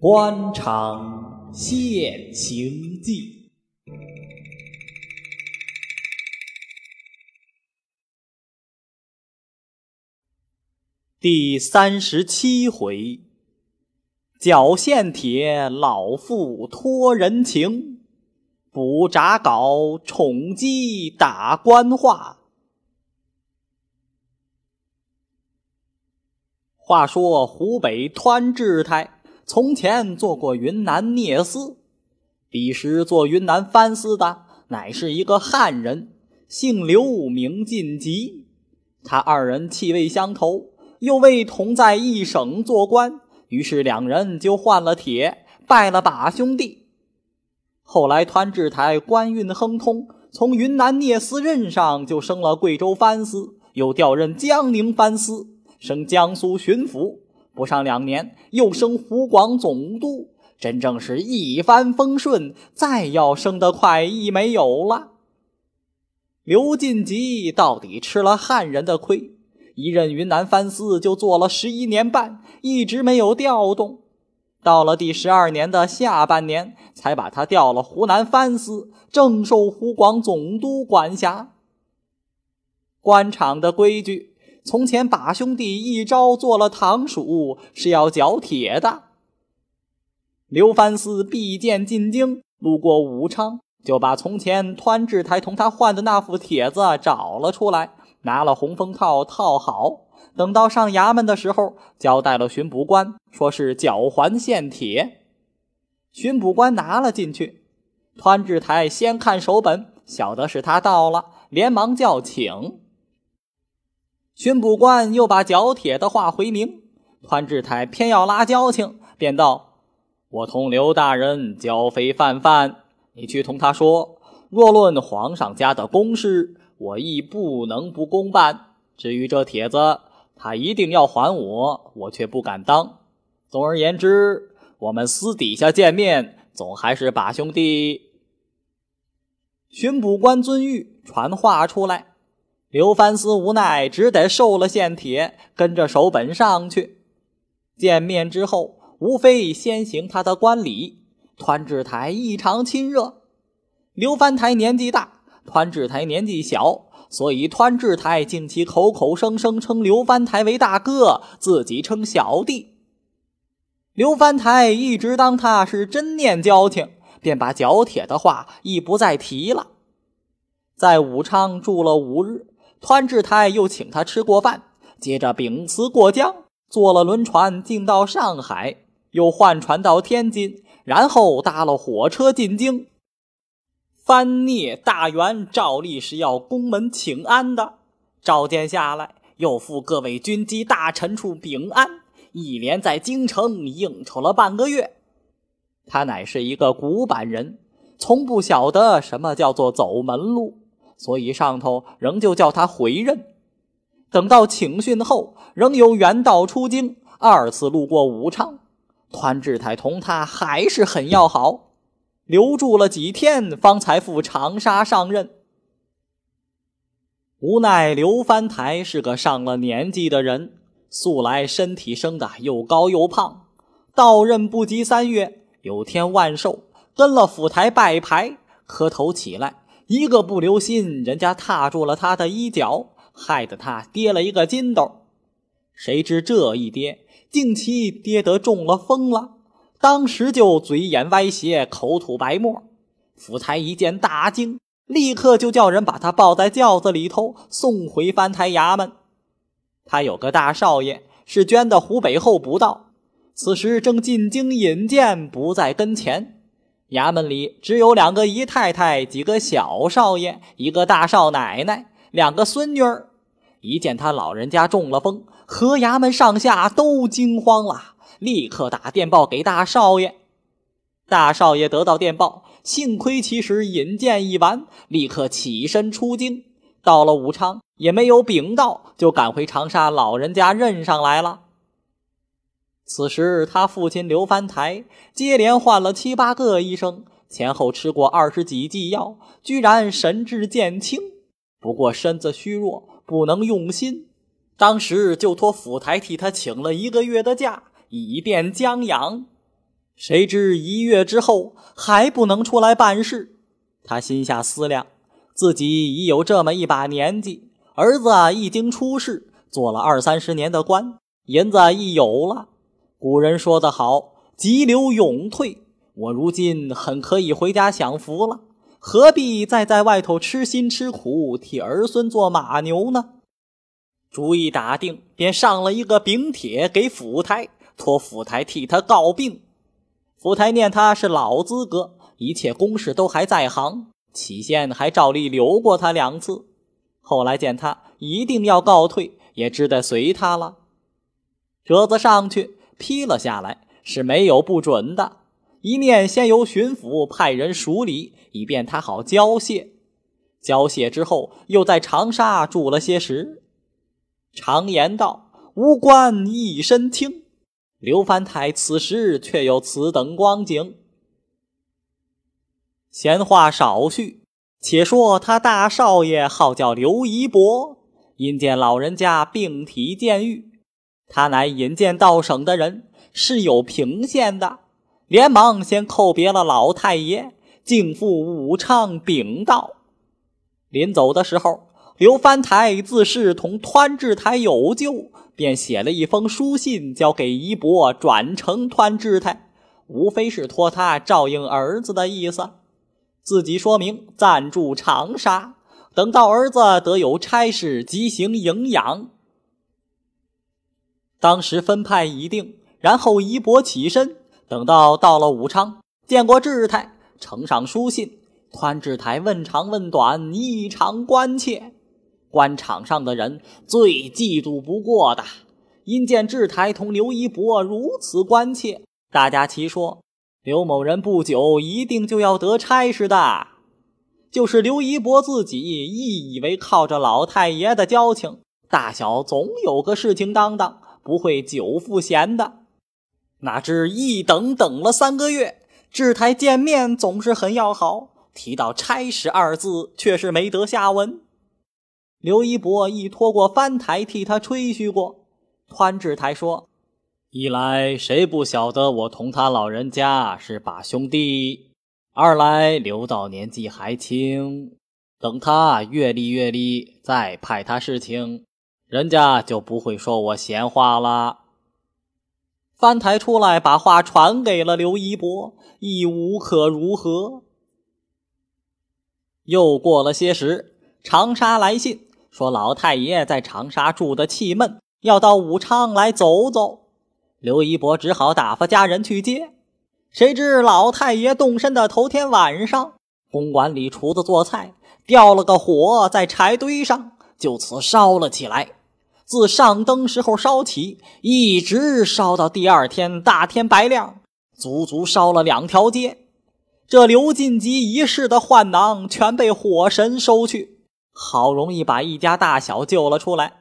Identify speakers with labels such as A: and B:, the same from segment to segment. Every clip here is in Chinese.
A: 官场现形记第三十七回：脚线铁，老妇托人情；补札稿，宠姬打官话。话说湖北湍志太。从前做过云南聂司，彼时做云南藩司的乃是一个汉人，姓刘，名晋吉。他二人气味相投，又为同在一省做官，于是两人就换了帖，拜了把兄弟。后来湍志台官运亨通，从云南聂司任上就升了贵州藩司，又调任江宁藩司，升江苏巡抚。不上两年，又升湖广总督，真正是一帆风顺。再要升得快意没有了。刘进吉到底吃了汉人的亏，一任云南藩司就做了十一年半，一直没有调动。到了第十二年的下半年，才把他调了湖南藩司，正受湖广总督管辖。官场的规矩。从前把兄弟一朝做了堂属，是要缴铁的。刘藩司必见进京，路过武昌，就把从前湍志台同他换的那副帖子找了出来，拿了红封套套好。等到上衙门的时候，交代了巡捕官，说是缴还现帖。巡捕官拿了进去，湍志台先看手本，晓得是他到了，连忙叫请。巡捕官又把缴铁的话回明，潘志泰偏要拉交情，便道：“我同刘大人交非泛泛，你去同他说，若论皇上家的公事，我亦不能不公办。至于这帖子，他一定要还我，我却不敢当。总而言之，我们私底下见面，总还是把兄弟。”巡捕官遵谕，传话出来。刘藩司无奈，只得受了献帖，跟着守本上去。见面之后，无非先行他的官礼。团志台异常亲热。刘藩台年纪大，团志台年纪小，所以团志台竟其口口声声称刘藩台为大哥，自己称小弟。刘藩台一直当他是真念交情，便把脚铁的话亦不再提了。在武昌住了五日。团志台又请他吃过饭，接着秉辞过江，坐了轮船进到上海，又换船到天津，然后搭了火车进京。藩聂大员照例是要宫门请安的，召见下来，又赴各位军机大臣处禀安，一连在京城应酬了半个月。他乃是一个古板人，从不晓得什么叫做走门路。所以上头仍旧叫他回任。等到请训后，仍由原道出京，二次路过武昌，团志台同他还是很要好，留住了几天，方才赴长沙上任。无奈刘藩台是个上了年纪的人，素来身体生的又高又胖，到任不及三月，有天万寿，跟了府台拜牌，磕头起来。一个不留心，人家踏住了他的衣角，害得他跌了一个筋斗。谁知这一跌，竟其跌得中了风了，当时就嘴眼歪斜，口吐白沫。府台一见大惊，立刻就叫人把他抱在轿子里头送回藩台衙门。他有个大少爷是捐的湖北候补道，此时正进京引荐，不在跟前。衙门里只有两个姨太太，几个小少爷，一个大少奶奶，两个孙女儿。一见他老人家中了风，和衙门上下都惊慌了，立刻打电报给大少爷。大少爷得到电报，幸亏其时引荐一完，立刻起身出京，到了武昌也没有禀到，就赶回长沙老人家任上来了。此时，他父亲刘藩台接连换了七八个医生，前后吃过二十几剂药，居然神志渐清。不过身子虚弱，不能用心。当时就托府台替他请了一个月的假，以便将养。谁知一月之后还不能出来办事，他心下思量，自己已有这么一把年纪，儿子已经出世，做了二三十年的官，银子亦有了。古人说得好，急流勇退。我如今很可以回家享福了，何必再在外头吃辛吃苦，替儿孙做马牛呢？主意打定，便上了一个禀帖给府台，托府台替他告病。府台念他是老资格，一切公事都还在行，起先还照例留过他两次。后来见他一定要告退，也只得随他了。折子上去批了下来，是没有不准的。一面先由巡抚派人署理，以便他好交谢。交谢之后，又在长沙住了些时。常言道：“无官一身轻。”刘藩台此时却有此等光景。闲话少叙，且说他大少爷号叫刘一伯，因见老人家病体渐愈，他乃引荐到省的人，是有平县的，连忙先叩别了老太爷，敬赴武昌禀道。临走的时候，刘藩台自是同湍志台有旧。便写了一封书信，交给一伯转呈湍志台，无非是托他照应儿子的意思。自己说明暂住长沙，等到儿子得有差事，即行营养。当时分派已定，然后一博起身，等到到了武昌，见过志台，呈上书信。宽志台问长问短，异常关切。官场上的人最嫉妒不过的，因见志台同刘一博如此关切，大家齐说：“刘某人不久一定就要得差事的。”就是刘一博自己亦以为靠着老太爷的交情，大小总有个事情当当，不会久赋闲的。哪知一等等了三个月，志台见面总是很要好，提到差事二字，却是没得下文。刘一博亦托过翻台替他吹嘘过，湍志台说：“一来谁不晓得我同他老人家是把兄弟；二来刘道年纪还轻，等他阅历阅历，再派他事情，人家就不会说我闲话了。”翻台出来把话传给了刘一博，亦无可如何。又过了些时，长沙来信。说老太爷在长沙住的气闷，要到武昌来走走。刘一博只好打发家人去接。谁知老太爷动身的头天晚上，公馆里厨子做菜，掉了个火在柴堆上，就此烧了起来。自上灯时候烧起，一直烧到第二天大天白亮，足足烧了两条街。这刘进吉一世的患囊全被火神收去。好容易把一家大小救了出来。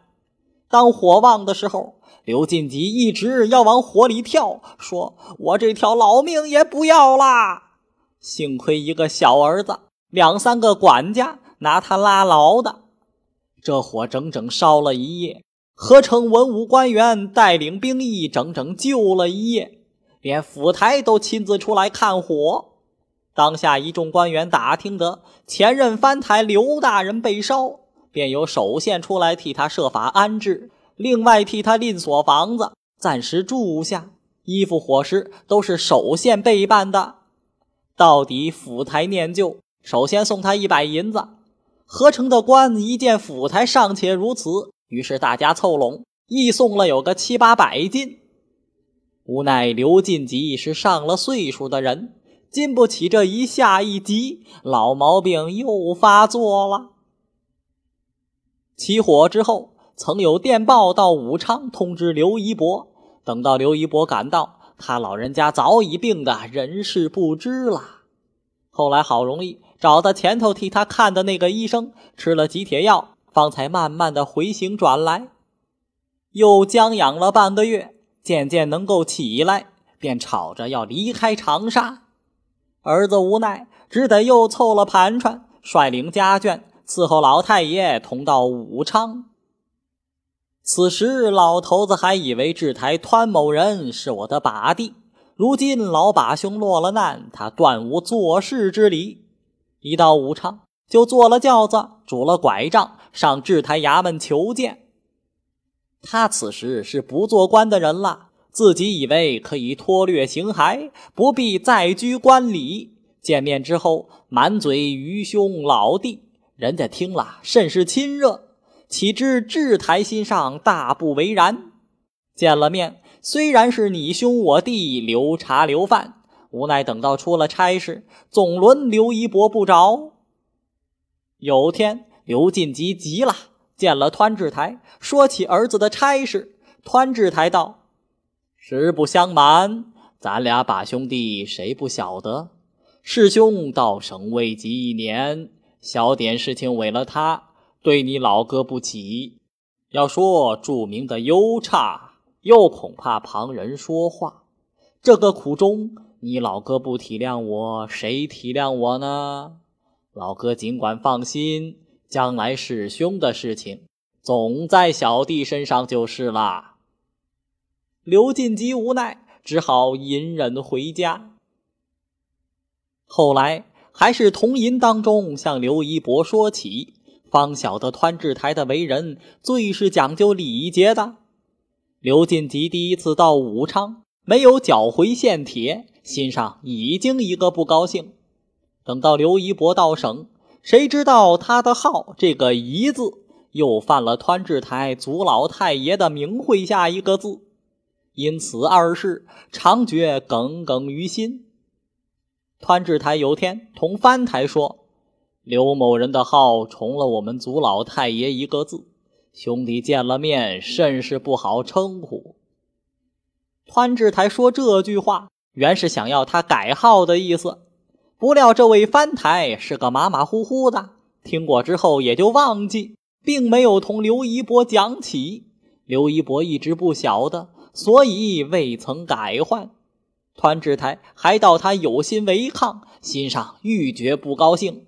A: 当火旺的时候，刘进吉一直要往火里跳，说：“我这条老命也不要啦！”幸亏一个小儿子，两三个管家拿他拉牢的。这火整整烧了一夜，合成文武官员带领兵役，整整救了一夜，连府台都亲自出来看火。当下一众官员打听得前任藩台刘大人被烧，便由守县出来替他设法安置，另外替他另所房子暂时住下，衣服伙食都是守县备办的。到底府台念旧，首先送他一百银子。合成的官一见府台尚且如此，于是大家凑拢，一送了有个七八百斤。无奈刘进吉是上了岁数的人。经不起这一下一急，老毛病又发作了。起火之后，曾有电报到武昌通知刘一博。等到刘一博赶到，他老人家早已病得人事不知了。后来好容易找到前头替他看的那个医生，吃了几帖药，方才慢慢的回行转来。又将养了半个月，渐渐能够起来，便吵着要离开长沙。儿子无奈，只得又凑了盘缠，率领家眷伺候老太爷同到武昌。此时老头子还以为制台湍某人是我的把弟，如今老把兄落了难，他断无做事之理。一到武昌，就坐了轿子，拄了拐杖，上制台衙门求见。他此时是不做官的人了，自己以为可以脱略形骸，不必再居官里。见面之后，满嘴愚兄老弟，人家听了甚是亲热，岂知制台心上大不为然。见了面。虽然是你兄我弟留茶留饭，无奈等到出了差事，总轮刘一博不着。有天，刘进吉急了，见了湍志台，说起儿子的差事。湍志台道：“实不相瞒，咱俩把兄弟谁不晓得？师兄到省未及一年，小点事情为了他，对你老哥不起。要说著名的优差。”又恐怕旁人说话，这个苦衷，你老哥不体谅我，谁体谅我呢？老哥尽管放心，将来师兄的事情，总在小弟身上就是了。刘进吉无奈，只好隐忍回家。后来还是同银当中向刘一博说起，方晓得湍志台的为人最是讲究礼节的。刘进吉第一次到武昌，没有缴回献帖，心上已经一个不高兴。等到刘一博到省，谁知道他的号这个“一”字又犯了湍志台祖老太爷的名讳下一个字，因此二世常觉耿耿于心。湍志台有天同藩台说：“刘某人的号重了我们祖老太爷一个字。”兄弟见了面，甚是不好称呼。湍志台说这句话，原是想要他改号的意思。不料这位藩台是个马马虎虎的，听过之后也就忘记，并没有同刘一博讲起。刘一博一直不晓得，所以未曾改换。湍志台还道他有心违抗，心上愈觉不高兴。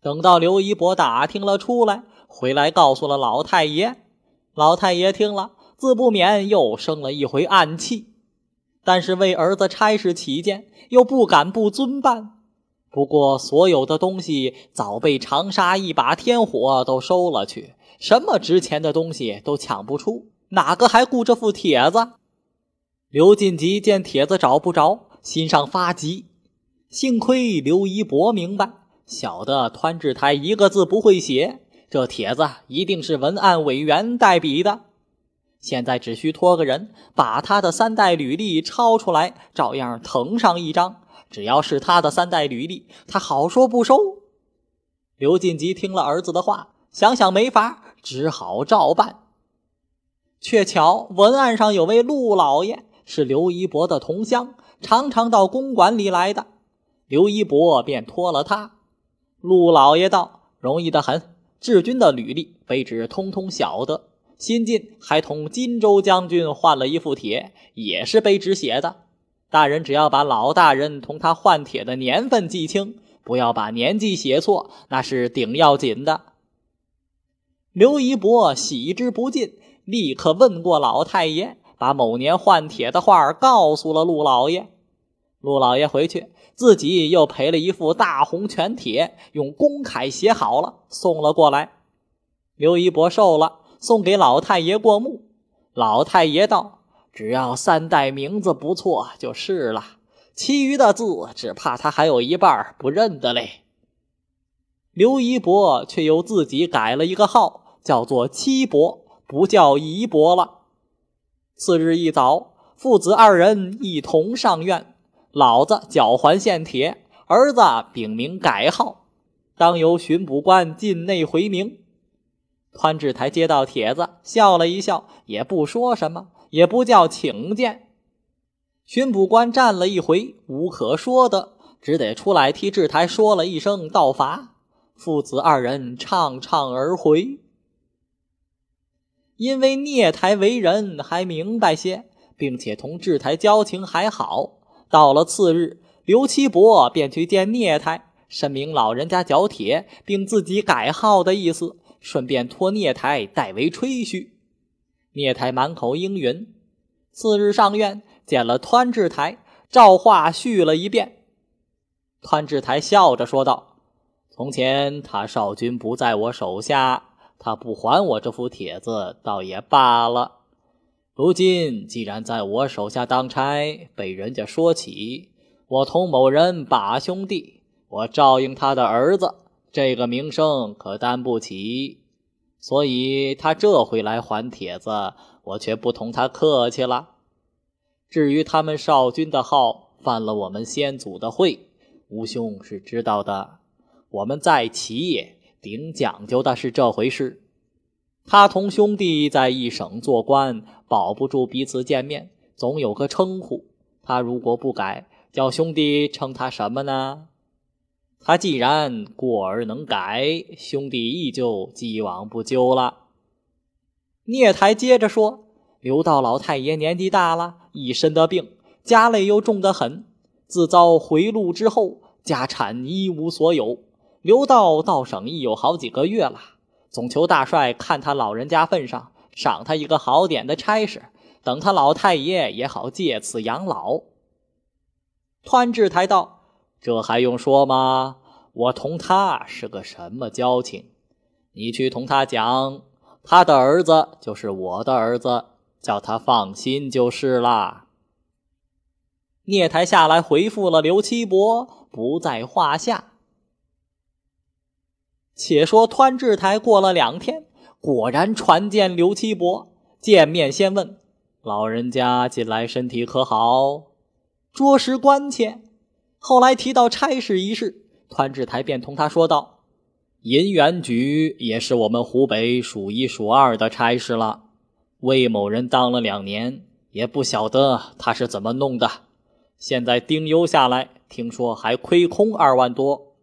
A: 等到刘一博打听了出来。回来告诉了老太爷，老太爷听了，自不免又生了一回暗气，但是为儿子差事起见，又不敢不遵办。不过所有的东西早被长沙一把天火都收了去，什么值钱的东西都抢不出，哪个还顾这副帖子？刘进吉见帖子找不着，心上发急。幸亏刘一博明白，晓得湍志台一个字不会写。这帖子一定是文案委员代笔的，现在只需托个人把他的三代履历抄出来，照样腾上一张。只要是他的三代履历，他好说不收。刘进吉听了儿子的话，想想没法，只好照办。却巧文案上有位陆老爷，是刘一博的同乡，常常到公馆里来的。刘一博便托了他。陆老爷道：“容易的很。”志军的履历，卑职通通晓得。新近还同荆州将军换了一副帖，也是卑职写的。大人只要把老大人同他换帖的年份记清，不要把年纪写错，那是顶要紧的。刘一博喜之不尽，立刻问过老太爷，把某年换帖的话告诉了陆老爷。陆老爷回去。自己又赔了一副大红全帖，用公楷写好了，送了过来。刘一博受了，送给老太爷过目。老太爷道：“只要三代名字不错就是了，其余的字只怕他还有一半不认得嘞。”刘一博却又自己改了一个号，叫做七伯，不叫一伯了。次日一早，父子二人一同上院。老子缴还献帖，儿子禀明改号，当由巡捕官进内回明。潘志台接到帖子，笑了一笑，也不说什么，也不叫请见。巡捕官站了一回，无可说的，只得出来替志台说了一声道罚。父子二人畅畅而回。因为聂台为人还明白些，并且同志台交情还好。到了次日，刘七伯便去见聂台，申明老人家脚铁，并自己改号的意思，顺便托聂台代为吹嘘。聂台满口应允。次日上院，见了湍志台，照话叙了一遍。湍志台笑着说道：“从前他少君不在我手下，他不还我这副帖子，倒也罢了。如今既然在我手下当差，被人家说起我同某人把兄弟，我照应他的儿子，这个名声可担不起。所以他这回来还帖子，我却不同他客气了。至于他们少君的号犯了我们先祖的讳，吴兄是知道的。我们在齐也顶讲究的是这回事。他同兄弟在一省做官，保不住彼此见面，总有个称呼。他如果不改，叫兄弟称他什么呢？他既然过而能改，兄弟依旧既往不咎了。聂台接着说：“刘道老太爷年纪大了，一身的病，家累又重得很。自遭回路之后，家产一无所有。刘道到省亦有好几个月了，总求大帅看他老人家份上，赏他一个好点的差事，等他老太爷也好借此养老。”湍志台道。这还用说吗？我同他是个什么交情？你去同他讲，他的儿子就是我的儿子，叫他放心就是啦。聂台下来回复了刘七伯，不在话下。且说湍志台过了两天，果然传见刘七伯，见面先问老人家近来身体可好，着实关切。后来提到差事一事，团志台便同他说道：“银元局也是我们湖北数一数二的差事了。魏某人当了两年，也不晓得他是怎么弄的。现在丁忧下来，听说还亏空二万多。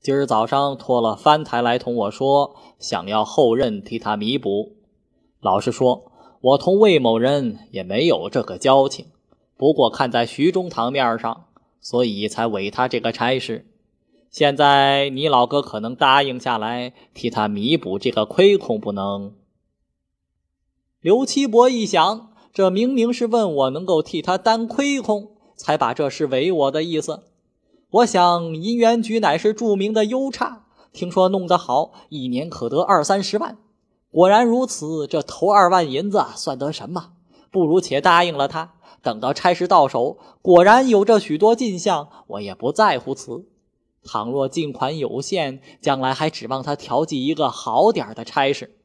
A: 今儿早上托了翻台来同我说，想要后任替他弥补。老实说，我同魏某人也没有这个交情，不过看在徐中堂面上。”所以才委他这个差事，现在你老哥可能答应下来替他弥补这个亏空，不能？刘七伯一想，这明明是问我能够替他担亏空，才把这事委我的意思。我想银元局乃是著名的优差，听说弄得好，一年可得二三十万。果然如此，这头二万银子算得什么？不如且答应了他。等到差事到手，果然有这许多进项，我也不在乎此。倘若进款有限，将来还指望他调剂一个好点的差事。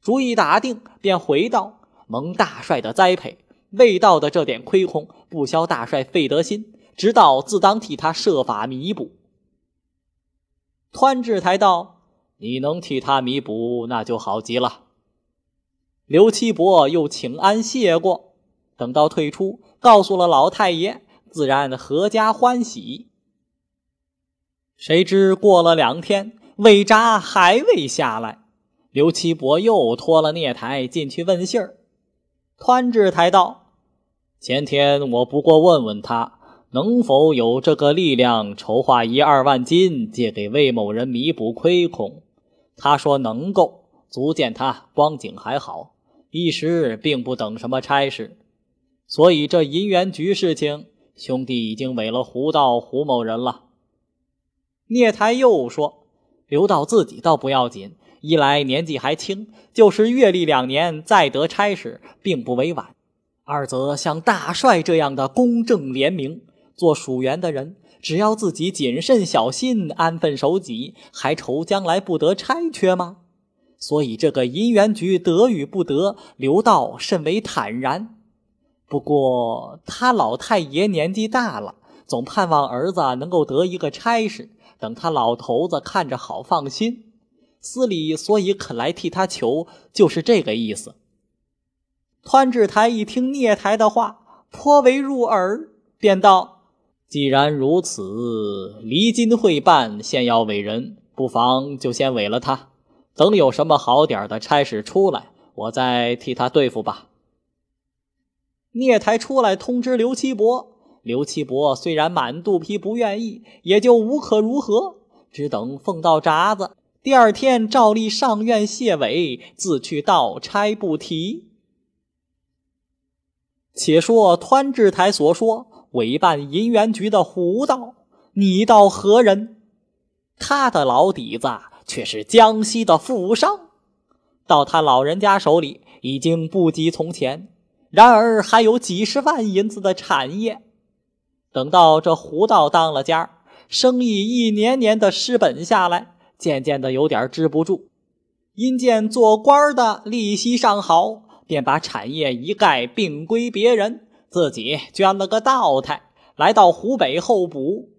A: 主意打定，便回道：“蒙大帅的栽培，未到的这点亏空，不消大帅费得心，直到自当替他设法弥补。”湍志台道：“你能替他弥补，那就好极了。”刘七伯又请安谢过。等到退出，告诉了老太爷，自然阖家欢喜。谁知过了两天，魏札还未下来，刘七伯又拖了聂台进去问信儿。湍志台道：“前天我不过问问他，能否有这个力量筹划一二万金借给魏某人弥补亏空。他说能够，足见他光景还好，一时并不等什么差事。”所以这银元局事情，兄弟已经委了胡道胡某人了。聂台又说：“刘道自己倒不要紧，一来年纪还轻，就是阅历两年再得差事，并不委婉；二则像大帅这样的公正廉明，做属员的人，只要自己谨慎小心，安分守己，还愁将来不得差缺吗？所以这个银元局得与不得，刘道甚为坦然。”不过他老太爷年纪大了，总盼望儿子能够得一个差事，等他老头子看着好放心。司礼所以肯来替他求，就是这个意思。湍志台一听聂台的话，颇为入耳，便道：“既然如此，离金会办先要委人，不妨就先委了他，等有什么好点的差事出来，我再替他对付吧。”聂台出来通知刘七伯，刘七伯虽然满肚皮不愿意，也就无可如何，只等奉到札子，第二天照例上院谢伟，自去道差不提。且说湍志台所说委办银元局的胡道，你道何人？他的老底子却是江西的富商，到他老人家手里已经不及从前，然而还有几十万银子的产业。等到这胡道当了家，生意一年年的失本下来，渐渐的有点支不住。因见做官的利息尚好，便把产业一概并归别人，自己捐了个道台，来到湖北候补。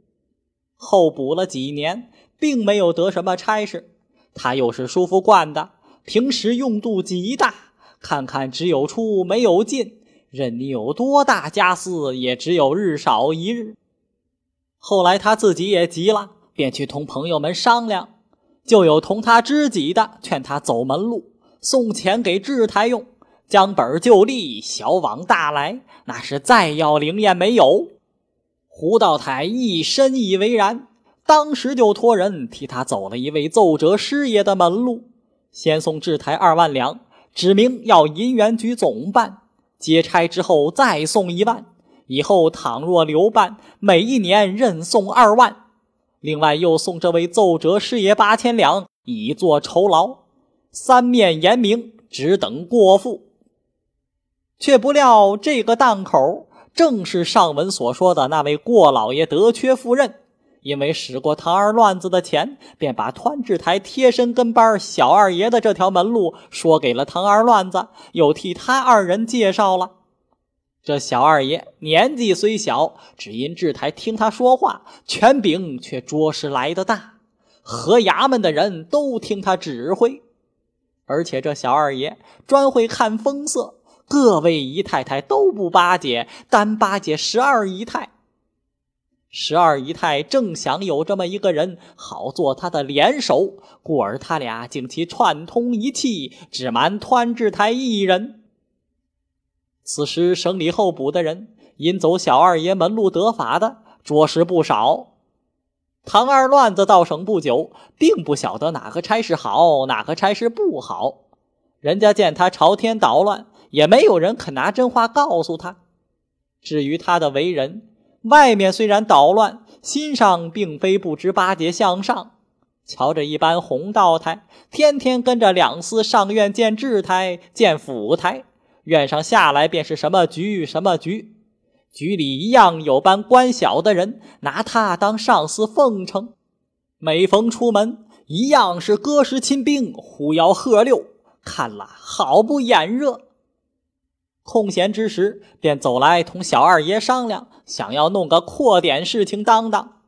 A: 候补了几年，并没有得什么差事。他又是舒服惯的，平时用度极大，看看只有出没有进，任你有多大家私，也只有日少一日。后来他自己也急了，便去同朋友们商量。就有同他知己的劝他走门路，送钱给志台用，将本就利，小往大来，那是再要灵验没有。胡道台一深以为然，当时就托人替他走了一位奏折师爷的门路，先送志台二万两，指明要银元局总办，接差之后再送一万，以后倘若留办，每一年任送二万。另外又送这位奏折师爷八千两，以作酬劳。三面言明，只等过付。却不料这个档口，正是上文所说的那位过老爷得缺夫人，因为使过唐二乱子的钱，便把团治台贴身跟班小二爷的这条门路说给了唐二乱子，又替他二人介绍了。这小二爷年纪虽小，只因制台听他说话，权柄却着实来的大，和衙门的人都听他指挥。而且这小二爷专会看风色，各位姨太太都不巴结，单巴结十二姨太。十二姨太正想有这么一个人，好做他的联手，故而他俩竟其串通一气，只瞒湍志台一人。此时省里候补的人，引走小二爷门路得法的着实不少。唐二乱子到省不久，并不晓得哪个差事好，哪个差事不好。人家见他朝天捣乱，也没有人肯拿真话告诉他。至于他的为人，外面虽然捣乱，心上并非不知巴结向上。瞧着一般红道台，天天跟着两司上院见制台，见府台。院上下来便是什么局什么局，局里一样有班官小的人拿他当上司奉承，每逢出门一样是歌诗亲兵，呼吆喝六，看了好不眼热。空闲之时便走来同小二爷商量，想要弄个阔点事情当当。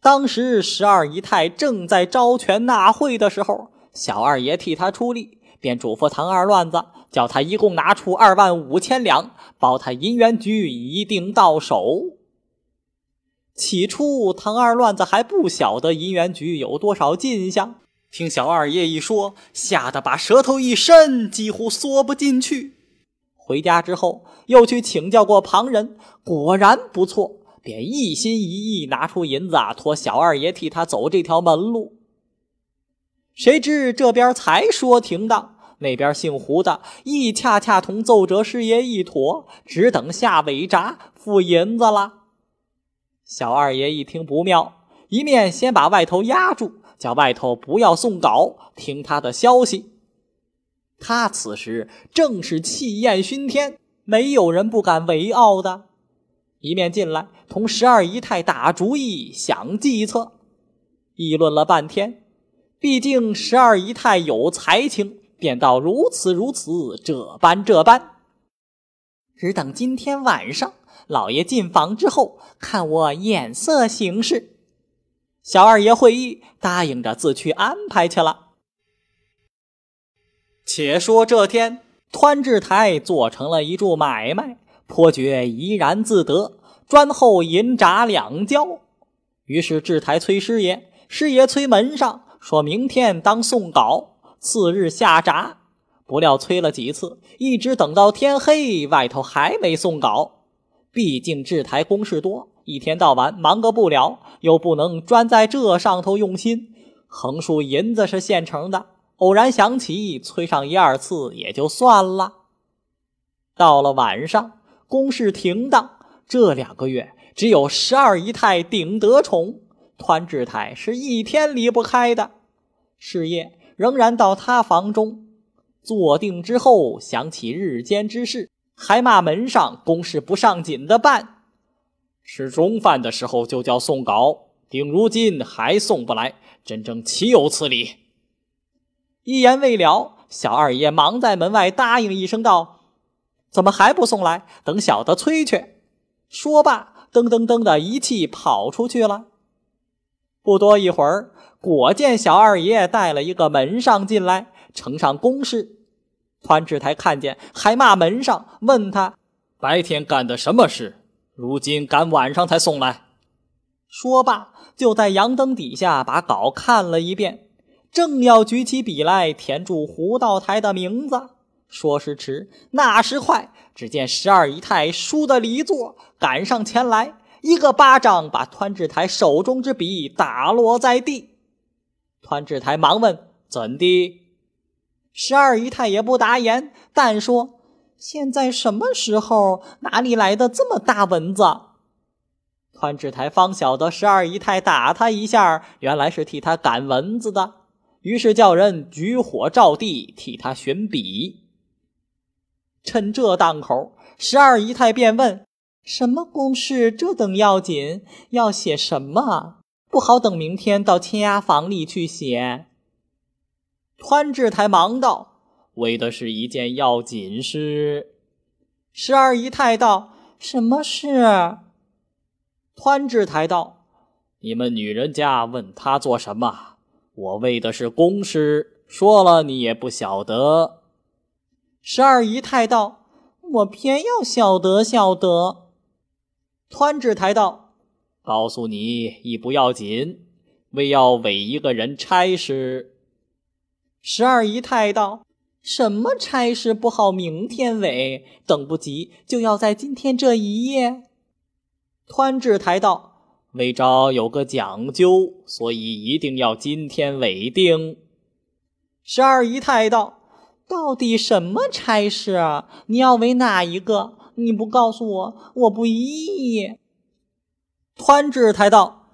A: 当时十二姨太正在招权纳贿的时候，小二爷替他出力。便嘱咐唐二乱子，叫他一共拿出二万五千两，保他银元局一定到手。起初，唐二乱子还不晓得银元局有多少进项，听小二爷一说，吓得把舌头一伸，几乎缩不进去。回家之后，又去请教过旁人，果然不错，便一心一意拿出银子啊，托小二爷替他走这条门路。谁知这边才说停当。那边姓胡的亦恰恰同奏折师爷一妥，只等下尾闸付银子了。小二爷一听不妙，一面先把外头压住，叫外头不要送稿，听他的消息。他此时正是气焰熏天，没有人不敢为傲的。一面进来同十二姨太打主意，想计策，议论了半天。毕竟十二姨太有才情。便道如此如此，这般这般，只等今天晚上老爷进房之后，看我眼色行事。小二爷会意，答应着自去安排去了。且说这天，湍志台做成了一注买卖，颇觉怡然自得，专候银闸两交。于是志台催师爷，师爷催门上，说明天当送稿。次日下闸，不料催了几次，一直等到天黑，外头还没送稿。毕竟制台公事多，一天到晚忙个不了，又不能专在这上头用心。横竖银子是现成的，偶然想起催上一二次也就算了。到了晚上，宫事停当，这两个月只有十二姨太顶得宠，团治台是一天离不开的。是夜，仍然到他房中坐定之后，想起日间之事，还骂门上公事不上紧的办。吃中饭的时候就叫送稿，顶如今还送不来，真正岂有此理！一言未了，小二爷忙在门外答应一声道：“怎么还不送来？等小的催去。”说罢，噔噔噔的一气跑出去了。不多一会儿，果见小二爷带了一个门上进来，呈上公事。团治台看见，还骂门上，问他白天干的什么事。如今赶晚上才送来，说罢就在阳灯底下把稿看了一遍，正要举起笔来填住胡道台的名字，说时迟，那时快，只见十二姨太倏地离座，赶上前来，一个巴掌把团治台手中之笔打落在地。团治台忙问：“怎的？”十二姨太也不答言，但说。现在什么时候？哪里来的这么大蚊子？团治台方晓得十二姨太打他一下，原来是替他赶蚊子的，于是叫人举火照地，替他寻笔。趁这当口，十二姨太便问：“什么公事这等要紧？要写什么？不好等明天到签押房里去写。”团治台忙道。为的是一件要紧事。十二姨太道：“什么事？”团治台道：“你们女人家问他做什么？我为的是公事，说了你也不晓得。”十二姨太道：“我偏要晓得晓得。”团治台道：“告诉你亦不要紧，为要委一个人差事。”十二姨太道。什么差事不好？明天委，等不及就要在今天这一夜。团治台道：“魏昭有个讲究，所以一定要今天委定。”十二姨太道：“到底什么差事啊？你要为哪一个？你不告诉我，我不依。”团治太道：“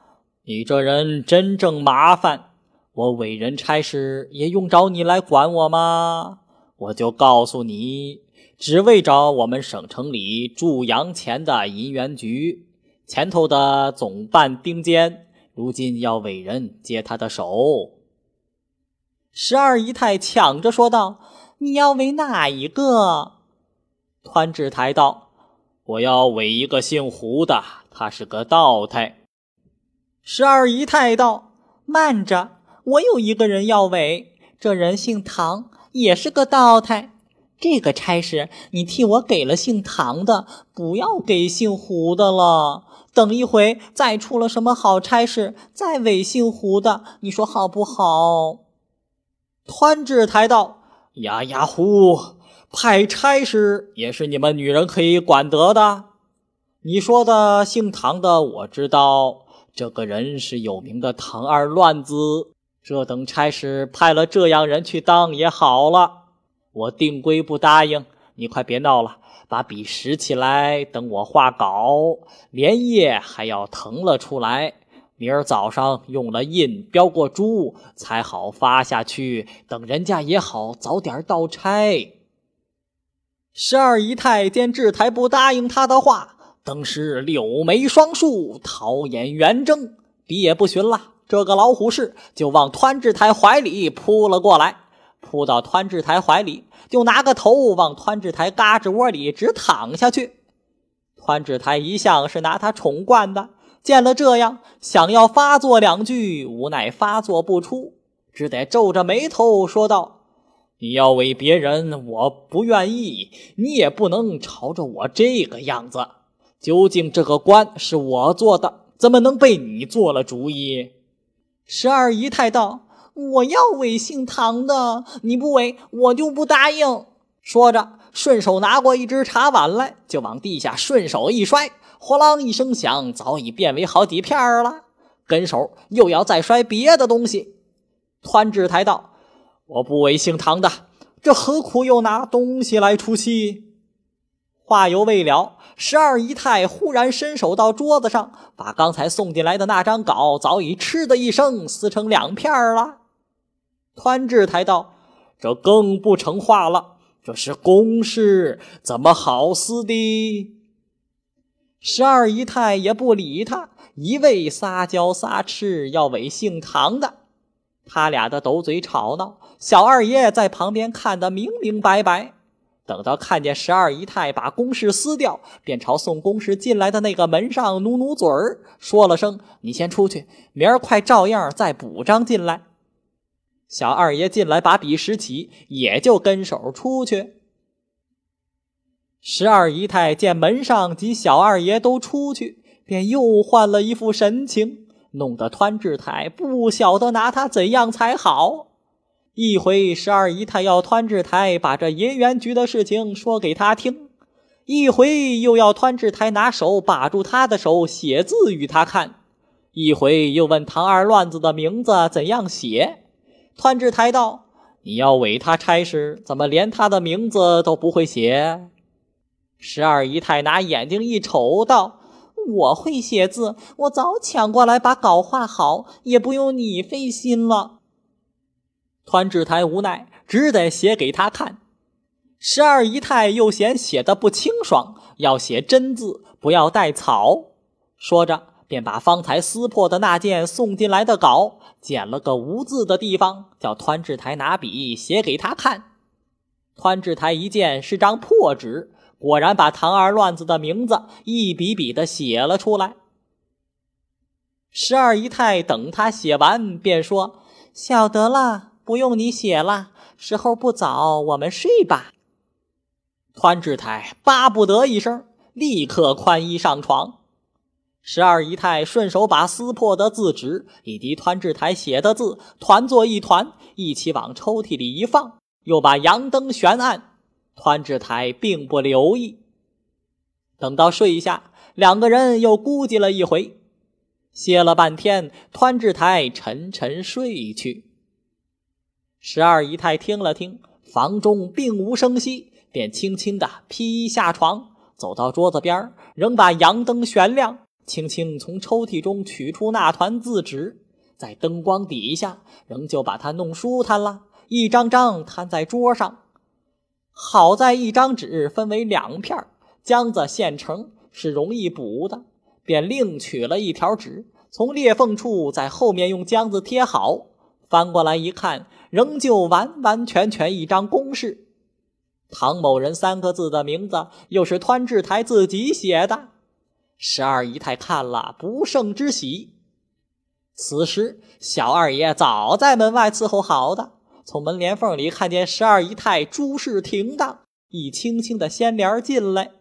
A: 你这人真正麻烦。”我委人差事也用着你来管我吗？我就告诉你，只为找我们省城里驻洋钱的银元局前头的总办丁坚，如今要委人接他的手。十二姨太抢着说道：“你要委哪一个？”团治台道：“我要委一个姓胡的，他是个道台。”十二姨太道：“慢着。”我有一个人要委，这人姓唐，也是个道台。这个差事你替我给了姓唐的，不要给姓胡的了。等一回再出了什么好差事，再委姓胡的，你说好不好？团志台道：“呀呀呼，派差事也是你们女人可以管得的。你说的姓唐的，我知道，这个人是有名的唐二乱子。”这等差事派了这样人去当也好了，我定规不答应。你快别闹了，把笔拾起来，等我画稿，连夜还要腾了出来。明儿早上用了印，标过珠，才好发下去。等人家也好早点到差。十二姨太见志台不答应他的话，登时柳眉双竖，桃眼圆睁，笔也不寻了。这个老虎式就往团治台怀里扑了过来，扑到团治台怀里，就拿个头往团治台嘎吱窝里直躺下去。团治台一向是拿他宠惯的，见了这样，想要发作两句，无奈发作不出，只得皱着眉头说道：“你要为别人，我不愿意，你也不能朝着我这个样子。究竟这个官是我做的，怎么能被你做了主意？”十二姨太道：“我要委姓唐的，你不委，我就不答应。”说着，顺手拿过一只茶碗来，就往地下顺手一摔，哗啷一声响，早已变为好几片了。跟手又要再摔别的东西。团治台道：“我不委姓唐的，这何苦又拿东西来出气？”话犹未了，十二姨太忽然伸手到桌子上，把刚才送进来的那张稿早已“嗤”的一声撕成两片了。团治台道：“这更不成话了，这是公事，怎么好撕的？”十二姨太也不理他，一味撒娇撒痴，要违姓唐的。他俩的斗嘴吵闹，小二爷在旁边看得明明白白。等到看见十二姨太把公事撕掉，便朝送公事进来的那个门上努努嘴儿，说了声：“你先出去，明儿快照样再补张进来。”小二爷进来把笔拾起，也就跟手出去。十二姨太见门上及小二爷都出去，便又换了一副神情，弄得团治台不晓得拿他怎样才好。一回十二姨太要团治台把这银元局的事情说给他听，一回又要团治台拿手把住他的手写字与他看，一回又问唐二乱子的名字怎样写。团治台道：“你要委他差事，怎么连他的名字都不会写？”十二姨太拿眼睛一瞅，道：“我会写字，我早抢过来把稿画好，也不用你费心了。”团治台无奈，只得写给他看。十二姨太又嫌写的不清爽，要写真字，不要带草。说着，便把方才撕破的那件送进来的稿，剪了个无字的地方，叫团治台拿笔写给他看。团治台一见是张破纸，果然把唐二乱子的名字一笔笔的写了出来。十二姨太等他写完，便说：“晓得了。”不用你写了，时候不早，我们睡吧。团治台巴不得一声，立刻宽衣上床。十二姨太顺手把撕破的字纸以及团治台写的字团作一团，一起往抽屉里一放，又把阳灯悬暗。团治台并不留意。等到睡下，两个人又估计了一回，歇了半天，团治台沉沉睡去。十二姨太听了听，房中并无声息，便轻轻地披衣下床，走到桌子边仍把阳灯悬亮，轻轻从抽屉中取出那团字纸，在灯光底下，仍旧把它弄舒坦了，一张张摊在桌上。好在一张纸分为两片，浆子现成，是容易补的，便另取了一条纸，从裂缝处在后面用浆子贴好，翻过来一看。仍旧完完全全一张公事，唐某人三个字的名字又是团治台自己写的。十二姨太看了不胜之喜。此时小二爷早在门外伺候好的，从门帘缝里看见十二姨太诸事停当，一轻轻的掀帘进来，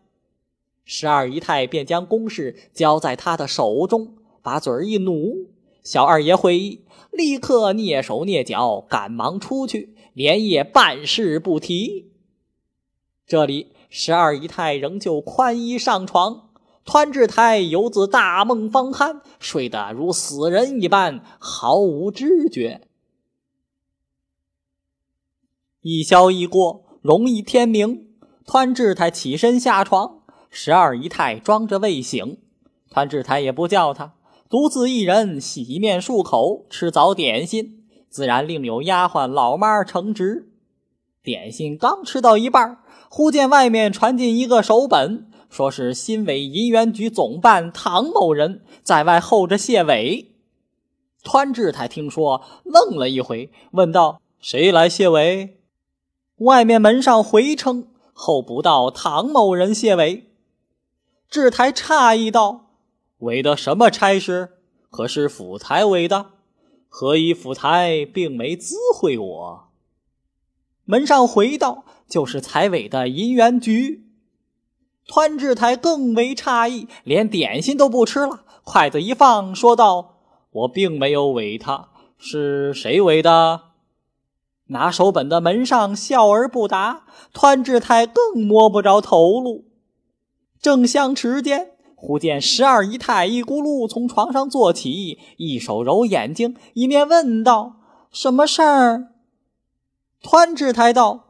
A: 十二姨太便将公事交在他的手中，把嘴一努。小二爷会意，立刻蹑手蹑脚，赶忙出去，连夜办事不提。这里十二姨太仍旧宽衣上床，团治台犹自大梦方酣，睡得如死人一般，毫无知觉。一宵一过，龙一天明，团治台起身下床，十二姨太装着未醒，团治台也不叫他。独自一人洗面漱口，吃早点心，自然另有丫鬟老妈承职。点心刚吃到一半，忽见外面传进一个手本，说是新委银元局总办唐某人在外候着谢伟。川治台听说，愣了一回，问道：“谁来谢伟？”外面门上回称：“候不到唐某人谢伟。”志台诧异道。委的什么差事？可是府台委的？何以府台并没知会我？门上回道：“就是财委的银元局。”团治台更为诧异，连点心都不吃了，筷子一放，说道：“我并没有委他，是谁委的？”拿手本的门上笑而不答，团治台更摸不着头路。正相持间。忽见十二姨太一咕噜从床上坐起，一手揉眼睛，一面问道：“什么事儿？”团治台道：“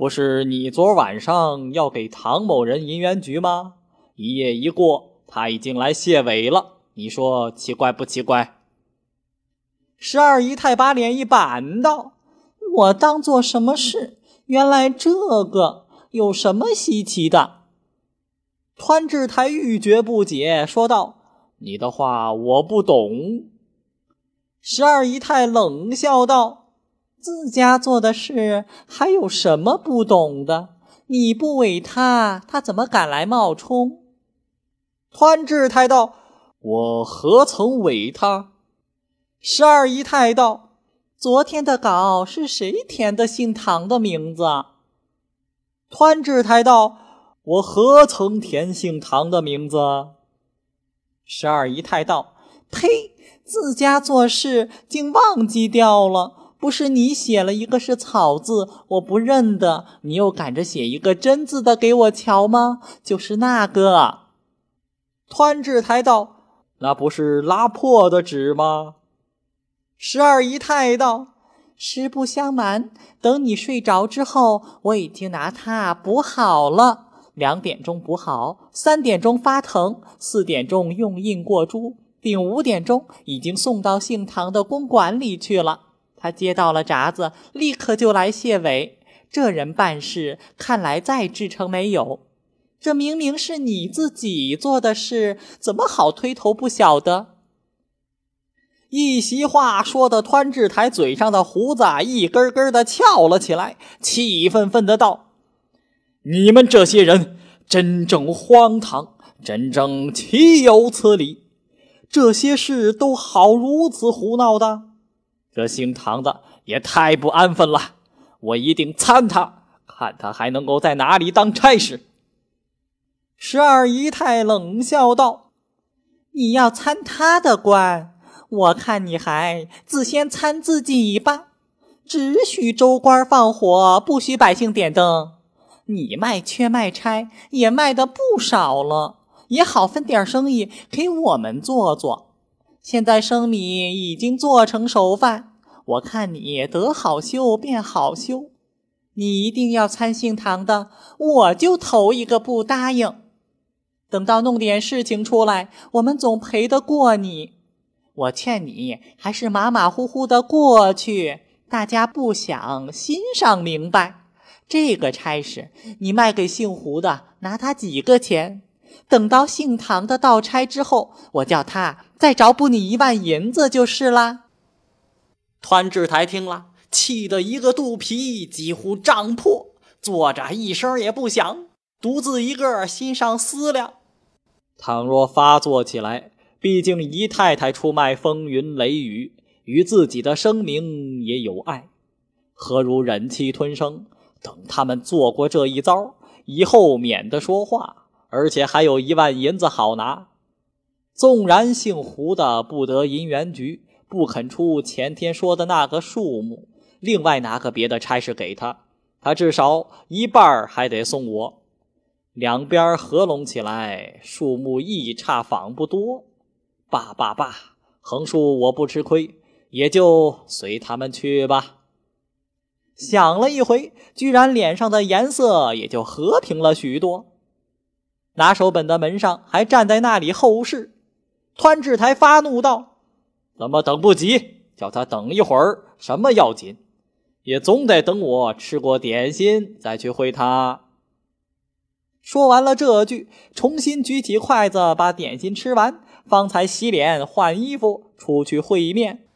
A: 不是你昨晚上要给唐某人银元局吗？一夜一过，他已经来谢尾了。你说奇怪不奇怪？
B: 十二姨太把脸一板道：“我当做什么事？原来这个有什么稀奇的？”
A: 团志台欲绝不解，说道：“你的话我不懂。”
B: 十二姨太冷笑道。自家做的事还有什么不懂的？你不委他，他怎么敢来冒充？
A: 团志太道：“我何曾委他？”
B: 十二姨太道：“昨天的稿是谁填的姓唐的名字？”
A: 团志太道：“我何曾填姓唐的名字？”
B: 十二姨太道：“呸！自家做事竟忘记掉了。”不是你写了一个是草字，我不认得，你又赶着写一个真字的给我瞧吗？就是那个。
A: 团志台道：“那不是拉破的纸吗？”
B: 十二姨太道：“实不相瞒，等你睡着之后，我已经拿它补好了。两点钟补好，三点钟发疼，四点钟用印过珠，并五点钟已经送到姓唐的公馆里去了。”他接到了札子，立刻就来谢伟。这人办事看来再至诚没有。这明明是你自己做的事，怎么好推头不晓得？
A: 一席话说的团志台嘴上的胡子一根根的翘了起来，气愤愤的道：“你们这些人真正荒唐，真正岂有此理！这些事都好如此胡闹的。”这姓唐的也太不安分了，我一定参他，看他还能够在哪里当差事。
B: 十二姨太冷笑道：“你要参他的官，我看你还自先参自己吧。只许州官放火，不许百姓点灯。你卖缺卖差也卖的不少了，也好分点生意给我们做做。”现在生米已经做成熟饭，我看你得好修便好修。你一定要参姓唐的，我就头一个不答应。等到弄点事情出来，我们总赔得过你。我劝你还是马马虎虎的过去，大家不想心上明白。这个差事你卖给姓胡的，拿他几个钱？等到姓唐的到差之后，我叫他再找补你一万银子就是啦。
A: 团志台听了，气得一个肚皮几乎胀破，坐着一声也不响，独自一个心上思量：倘若发作起来，毕竟姨太太出卖风云雷雨，与自己的声名也有碍，何如忍气吞声，等他们做过这一遭，以后免得说话。而且还有一万银子好拿，纵然姓胡的不得银元局，不肯出前天说的那个数目，另外拿个别的差事给他，他至少一半还得送我。两边合拢起来，数目一差仿不多。罢罢罢，横竖我不吃亏，也就随他们去吧。
B: 想了一回，居然脸上的颜色也就和平了许多。拿手本的门上还站在那里候事，团志台发怒道：“
A: 怎么等不及？叫他等一会儿，什么要紧？也总得等我吃过点心再去会他。”
B: 说完了这句，重新举起筷子把点心吃完，方才洗脸换衣服出去会面。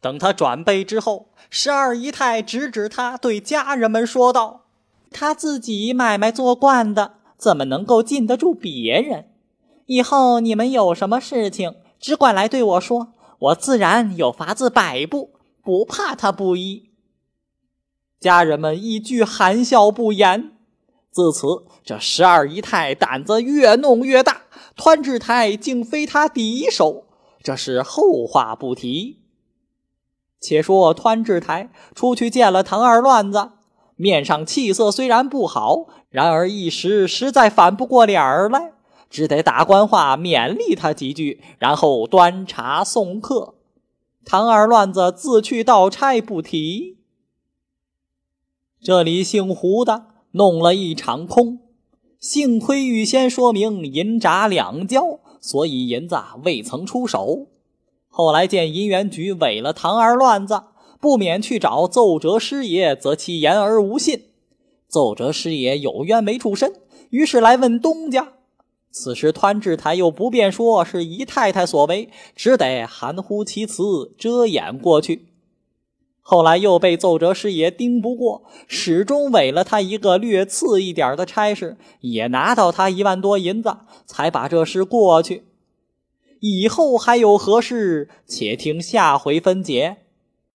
B: 等他转背之后，十二姨太指指他，对家人们说道：“他自己买卖做惯的。”怎么能够禁得住别人？以后你们有什么事情，只管来对我说，我自然有法子摆布，不怕他不依。家人们一句含笑不言。自此，这十二姨太胆子越弄越大，团志台竟非他敌手，这是后话不提。且说团志台出去见了唐二乱子。面上气色虽然不好，然而一时实在反不过脸儿来，只得打官话勉励他几句，然后端茶送客。唐二乱子自去道差不提。
A: 这里姓胡的弄了一场空，幸亏预先说明银闸两交，所以银子未曾出手。后来见银元局违了唐二乱子，不免去找奏折师爷，则其言而无信。奏折师爷有冤没处申，于是来问东家。此时湍志台又不便说是姨太太所为，只得含糊其辞，遮掩过去。后来又被奏折师爷盯不过，始终委了他一个略次一点的差事，也拿到他一万多银子，才把这事过去。以后还有何事？且听下回分解。